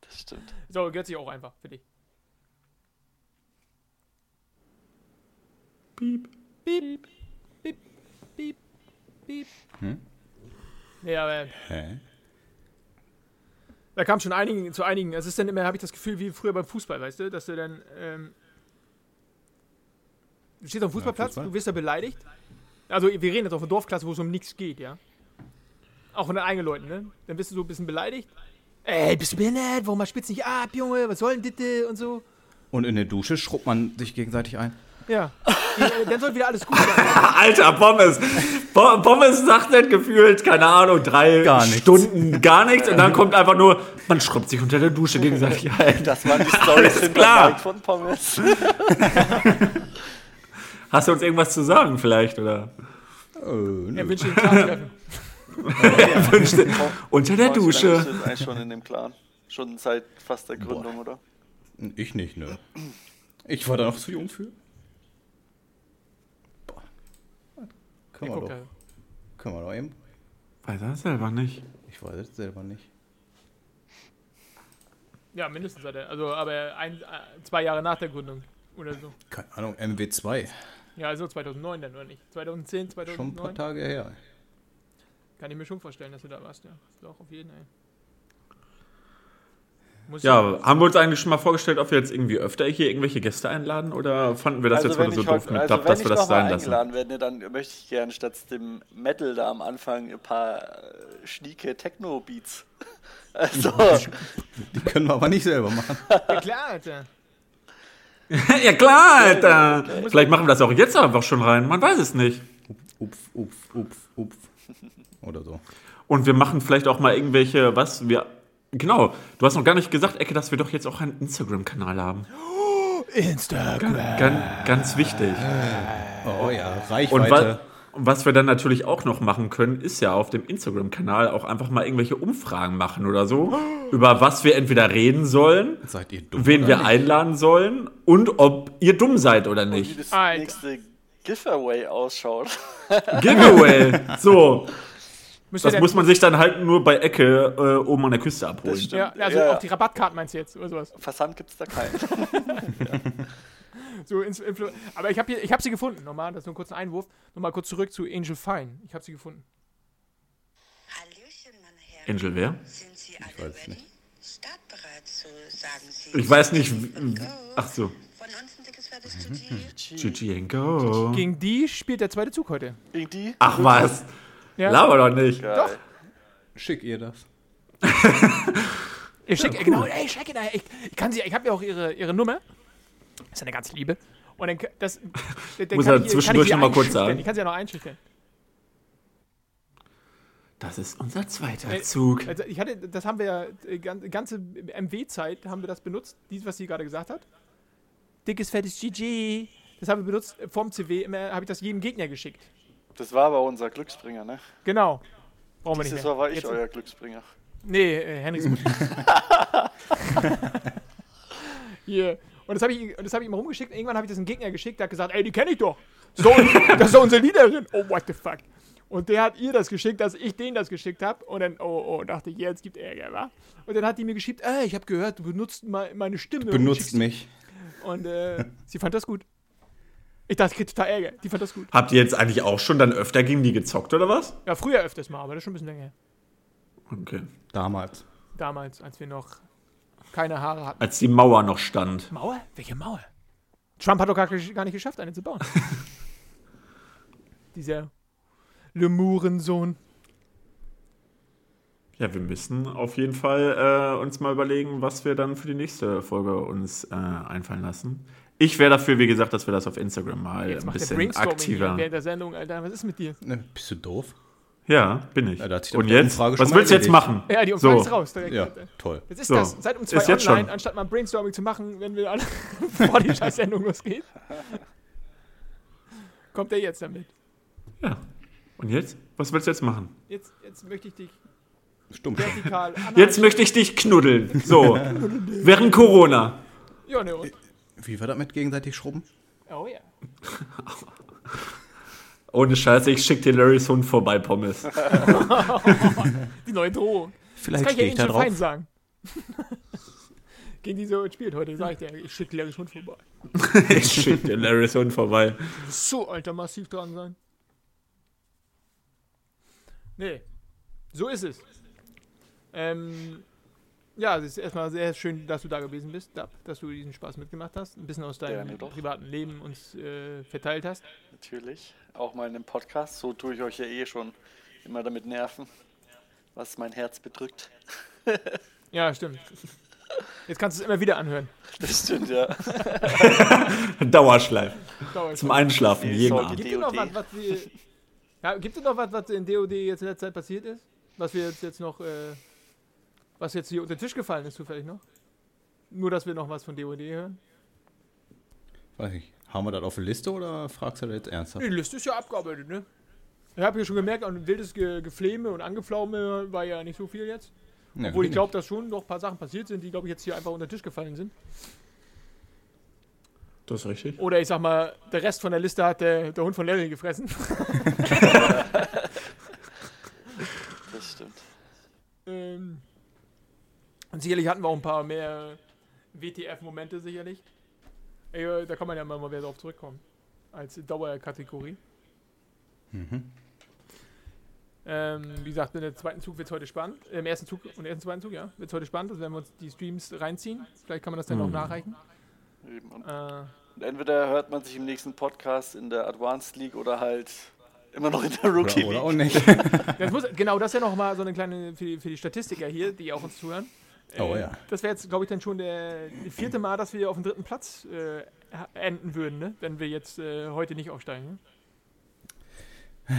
Das stimmt. So, gehört sich auch einfach für dich. Piep, piep, piep, piep. Ja, aber Hä? da kam schon einigen, zu einigen. Es ist dann immer, habe ich das Gefühl, wie früher beim Fußball, weißt du, dass du dann, ähm, du stehst auf dem Fußballplatz, Fußball? du wirst da beleidigt. Also wir reden jetzt auf einer Dorfklasse, wo es um nichts geht, ja. Auch von den eigenen Leuten, ne? Dann bist du so ein bisschen beleidigt. Ey, bist du behindert? Warum spitzt nicht ab, Junge? Was soll denn das und so? Und in der Dusche schrubbt man sich gegenseitig ein. Ja. Dann soll wieder alles gut sein. *laughs* Alter, Pommes. Po- Pommes sagt nicht gefühlt, keine Ahnung, drei Gar. Stunden gar nichts. Und dann kommt einfach nur, man schrubbt sich unter der Dusche gegenseitig ein. Das waren die Storys von Pommes. Hast du uns irgendwas zu sagen vielleicht? Oder? Er wünscht dir *laughs* *laughs* Treffen. Unter der Dusche. bist du eigentlich schon in dem Clan? Schon seit fast der Gründung, oder? Ich nicht, ne? Ich war da noch zu jung für. Boah. Können wir doch. Können wir doch eben. Weiß er selber nicht. Ich weiß es selber nicht. Ja, mindestens hat er. Also, aber ein, äh, zwei Jahre nach der Gründung oder so. Keine Ahnung, MW2. Ja, also 2009 dann, oder nicht? 2010, Schon ein paar 2009? Tage her. Kann ich mir schon vorstellen, dass du da warst, ja. Doch, auf jeden Fall. Muss Ja, haben wir uns eigentlich schon mal vorgestellt, ob wir jetzt irgendwie öfter hier irgendwelche Gäste einladen? Oder fanden wir das jetzt wenn heute so ich doof mit also wenn dass ich wir das noch mal sein lassen? eingeladen werde, dann möchte ich gerne statt dem Metal da am Anfang ein paar äh, schnieke Techno-Beats. *laughs* Also, Die können wir aber nicht selber machen. *laughs* Ja, klar, Alter. ja klar, Alter. Vielleicht machen wir das auch jetzt einfach schon rein. Man weiß es nicht. Upf, upf, upf, upf. Oder so. Und wir machen vielleicht auch mal irgendwelche, was wir. Genau, du hast noch gar nicht gesagt, Ecke, dass wir doch jetzt auch einen Instagram-Kanal haben. Instagram. Ganz, ganz wichtig. Oh ja, Und Reichweite. wa was wir dann natürlich auch noch machen können, ist ja auf dem Instagram-Kanal auch einfach mal irgendwelche Umfragen machen oder so, über was wir entweder reden sollen, Seid ihr dumm? wen wir nicht? einladen sollen und ob ihr dumm seid oder wie nicht. das Alter. nächste Giveaway ausschaut. *laughs* Giveaway. So, Müsst das muss man sich dann halt nur bei Ecke äh, oben an der Küste abholen. Ja, also Ja, ja. auch die Rabattkarten meinst du jetzt oder sowas? Versand gibt's da keinen. *laughs* So ins Influ Aber ich habe ich hab sie gefunden. Nochmal, das ist nur kurz ein Einwurf. Nochmal kurz zurück zu Angel Fine. Ich habe sie gefunden. Hallöchen, meine Herren. Angel wer? Sind Sie alle weiß es ready? Startbereit, so sagen Sie. Ich weiß nicht. Ach so. Von uns ein dickes, fettes Tutti. GG and go. Gegen die spielt der zweite Zug heute. Gegen die? Ach was. Ja. Laber doch nicht. Geil. Schick ihr das. Ich schick, genau, ey, schick ihn, ich, ich kann sie, ich habe ja auch ihre, ihre Nummer. Das ist eine ganz liebe. Und dann, das, dann Muss er ich- kann zwischendurch ich sie noch mal kurz sagen. Ich kann sie ja noch einschüchtern. Das ist unser zweiter Äh, Zug. Also ich hatte, das haben wir ja, äh, gan- ganze MW-Zeit haben wir das benutzt, dies, was sie gerade gesagt hat. Dickes, fettes GG. Das haben wir benutzt äh, vom CW, immer habe ich das jedem Gegner geschickt. Das war aber unser Glücksbringer, ne? Genau. Brauchen wir nicht mehr. Mal war ich Jetzt- euer Glücksbringer. Nee, äh, Henriks Mutter. *laughs* Hier. Und das habe ich, das hab ich ihm rumgeschickt. Irgendwann habe ich das einem Gegner geschickt, der hat gesagt, ey, die kenne ich doch. So, das ist doch unsere Leaderin. Oh, what the fuck. Und der hat ihr das geschickt, dass ich denen das geschickt habe. Und dann, oh, oh, dachte ich, jetzt gibt Ärger, wa? Und dann hat die mir geschickt, ey, ich habe gehört, du benutzt me- meine Stimme. und Benutzt schickst- mich. Und äh, *laughs* sie fand das gut. Ich dachte, ich krieg total Ärger. Die fand das gut. Habt ihr jetzt eigentlich auch schon dann öfter gegen die gezockt oder was? Ja, früher öfters mal, aber das ist schon ein bisschen länger her. Okay. Damals. Damals, als wir noch keine Haare hatten. Als die Mauer noch stand. Mauer? Welche Mauer? Trump hat doch gar, gar nicht geschafft, eine zu bauen. *laughs* Dieser Lemurensohn. Ja, wir müssen auf jeden Fall äh, uns mal überlegen, was wir dann für die nächste Folge uns äh, einfallen lassen. Ich wäre dafür, wie gesagt, dass wir das auf Instagram mal Jetzt ein macht der bisschen aktiver. während der Sendung, Alter. Was ist mit dir? Ne, bist du doof? Ja, bin ich. Ja, Und jetzt? Was willst du jetzt erledigt. machen? Ja, die Umfrage So. ist raus. Direkt, Ja, toll. Jetzt ist So. das seit um zwei Ist jetzt online, schon. anstatt mal Brainstorming zu machen, wenn wir alle *laughs* vor die Scheißsendung losgeht. *laughs* Kommt er jetzt damit. Ja. Und jetzt? Was willst du jetzt machen? Jetzt, jetzt möchte ich dich Stumm. vertikal *laughs* anhalten. Jetzt möchte ich dich knuddeln. So. *laughs* Während Corona. Ja, ne, und? Wie war das mit gegenseitig schrubben? Oh ja. *laughs* Ohne Scheiße, ich schick dir Larrys Hund vorbei, Pommes. Die neue Drohung. Das Vielleicht kann ich ja ich da Angel Fine drauf. sagen. gegen die so spielt heute, sag ich dir. Ich schicke Larry schon vorbei. ich schick dir Larry's Hund vorbei. So, Alter, massiv dran sein. Nee, so ist es. Ähm, ja, es ist erstmal sehr schön, dass du da gewesen bist, Dab, dass du diesen Spaß mitgemacht hast, ein bisschen aus deinem privaten Leben uns äh, verteilt hast. Natürlich. Auch mal in einem Podcast. So tue ich euch ja eh schon immer damit nerven, was mein Herz bedrückt. *laughs* Ja, stimmt. Jetzt kannst du es immer wieder anhören. Das stimmt, ja. *laughs* Dauerschleife. Dauert Zum. Einschlafen, Nee, jeden. Abend. Gibt noch was, was wir. Ja, gibt es noch was, was in DOD jetzt in letzter Zeit passiert ist? Was wir jetzt, jetzt noch. Äh, was jetzt hier unter den Tisch gefallen ist, zufällig noch? Nur, dass wir noch was von DOD hören? Weiß ich. Haben wir das auf der Liste oder fragst du das jetzt ernsthaft? Die Liste ist ja abgearbeitet, ne? Ich habe ja schon gemerkt, an wildes Ge Gefleme und Angepflaume war ja nicht so viel jetzt. Ja, Obwohl ich glaube, dass schon noch ein paar Sachen passiert sind, die, glaube ich, jetzt hier einfach unter den Tisch gefallen sind. Das ist richtig. Oder ich sag mal, der Rest von der Liste hat der, der Hund von Larry gefressen. *laughs* Das stimmt. Ähm, und sicherlich hatten wir auch ein paar mehr WTF-Momente, sicherlich. Ey, da kann man ja mal wieder drauf zurückkommen. Als Dauerkategorie. Ähm, wie gesagt, mit dem zweiten Zug wird es heute spannend. Im ersten Zug und im ersten zweiten Zug, ja, wird es heute spannend. Also werden wir uns die Streams reinziehen. Vielleicht kann man das dann noch nachreichen. Eben. Und Äh, und entweder hört man sich im nächsten Podcast in der Advanced League oder halt immer noch in der Oder, Rookie oder League. auch nicht. *laughs* das muss, genau, das ist ja noch mal so eine kleine, für die, für die Statistiker hier, die auch uns zuhören. Oh Äh, ja. Das wäre jetzt, glaube ich, dann schon der vierte Mal, dass wir auf dem dritten Platz äh, enden würden, ne? wenn wir jetzt äh, heute nicht aufsteigen. Ne?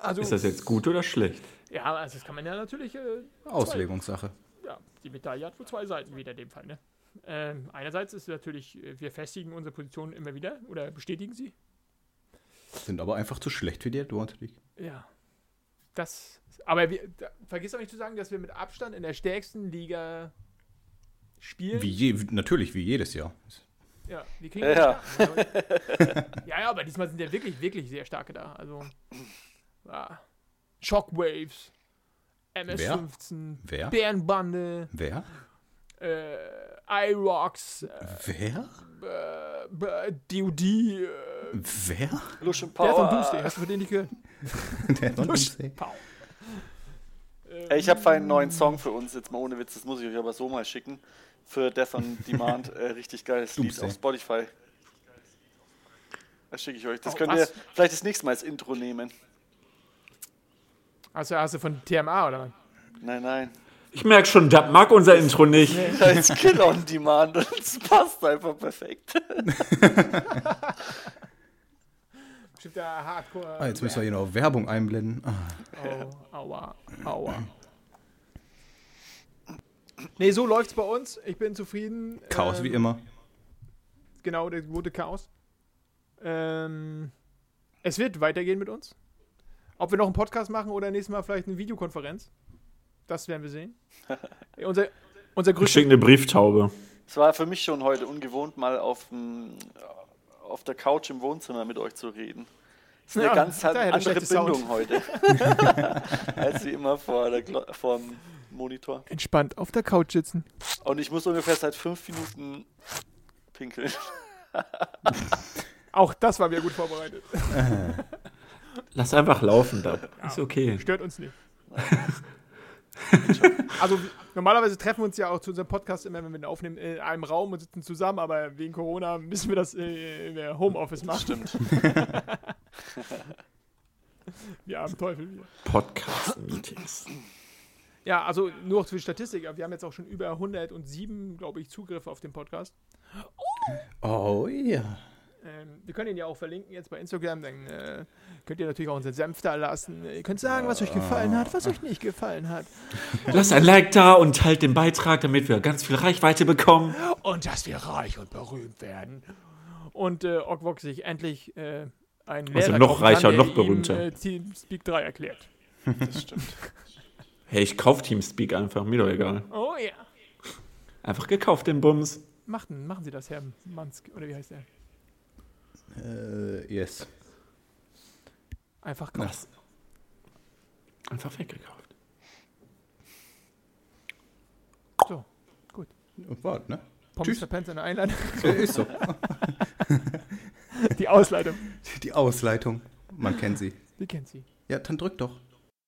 also, *laughs* Ist das jetzt gut oder schlecht? ja, also das kann man ja natürlich, äh, Auslegungssache. Ja, die Medaille hat wohl zwei Seiten wieder in dem Fall. Ne? Ähm, einerseits ist natürlich, äh, wir festigen unsere Position immer wieder oder bestätigen sie. Sind aber einfach zu schlecht für die Advanced League. Ja. Das. Aber wir, da, vergiss auch nicht zu sagen, dass wir mit Abstand in der stärksten Liga spielen. Wie je, natürlich, wie jedes Jahr. Ja, die kriegen Ja. ja. ja, ja, aber diesmal sind ja wirklich, wirklich sehr starke da. Also. Ja. Shockwaves, MS-15, Wer? Bärenbande, Wer? äh, iRocks, äh, Wer? äh, DOD, äh, Wer? Lucian der von Power. Doomsday. Hast du von denen nicht gehört? *laughs* Der von Doomsday. Ey, ich habe einen neuen Song für uns, jetzt mal ohne Witz, das muss ich euch aber so mal schicken. Für Death on Demand. äh, richtig geiles Lied auf Spotify. Das schicke ich euch. Das Oh, könnt was? ihr vielleicht das nächste Mal als Intro nehmen. Hast, du, hast du von TMA oder was? Nein, nein. Ich merke schon, Dab mag unser Intro nicht. *laughs* Da ist Kill on Demand und es passt einfach perfekt. *laughs* Bestimmt der Hardcore. Ah, jetzt müssen wir hier noch Werbung einblenden. Ah, Oh, aua, aua. *clears throat* Nee, so läuft's bei uns. Ich bin zufrieden. Chaos Ähm, wie immer. Genau, der gute Chaos. Ähm, es wird weitergehen mit uns. Ob wir noch einen Podcast machen oder nächstes Mal vielleicht eine Videokonferenz. Das werden wir sehen. *laughs* unser, unser Ich größter schicke eine Brieftaube. Es war für mich schon heute ungewohnt, mal auf, dem, auf der Couch im Wohnzimmer mit euch zu reden. Das ist eine Ja, ganz andere schlechte Sound. Bindung heute. *laughs* als wie immer vor der Glo vorm Monitor. entspannt auf der Couch sitzen. Und ich muss ungefähr seit fünf Minuten pinkeln. Auch das war wieder gut vorbereitet. *laughs* Lass einfach laufen, Dab. Ist okay. Stört uns nicht. *laughs* also normalerweise treffen wir uns ja auch zu unserem Podcast immer, wenn wir ihn aufnehmen, in einem Raum und sitzen zusammen, aber wegen Corona müssen wir das äh, in der Homeoffice machen. Stimmt. *laughs* Wir haben Teufel wieder. Podcast-Meetings. Ja, also nur für die Statistik, wir haben jetzt auch schon über 107, glaube ich, Zugriffe auf den Podcast. Oh ja. Ähm, wir können ihn ja auch verlinken jetzt bei Instagram, dann äh, könnt ihr natürlich auch unseren Senf da lassen. Ihr könnt sagen, was euch gefallen hat, was euch nicht gefallen hat. *laughs* Lasst ein Like da und teilt den Beitrag, damit wir ganz viel Reichweite bekommen. Und dass wir reich und berühmt werden. Und äh, Ogwok sich endlich äh, einen Also Lehrer noch reicher, kann, noch berühmter. Ihm, äh, Teamspeak 3 erklärt. Das stimmt. *laughs* Hey, ich kauf Teamspeak einfach, mir doch egal. Oh ja. Einfach gekauft, den Bums. Machten, machen Sie das, Herr Mansk, oder wie heißt der? Äh, yes. Einfach kaufen. Einfach weggekauft. Und wart, ne? Pommes verpennt in der Einladung. *laughs* Ja, ist so. Die Ausleitung. Die Ausleitung. Man kennt sie. Die kennt sie. Ja, dann drück doch.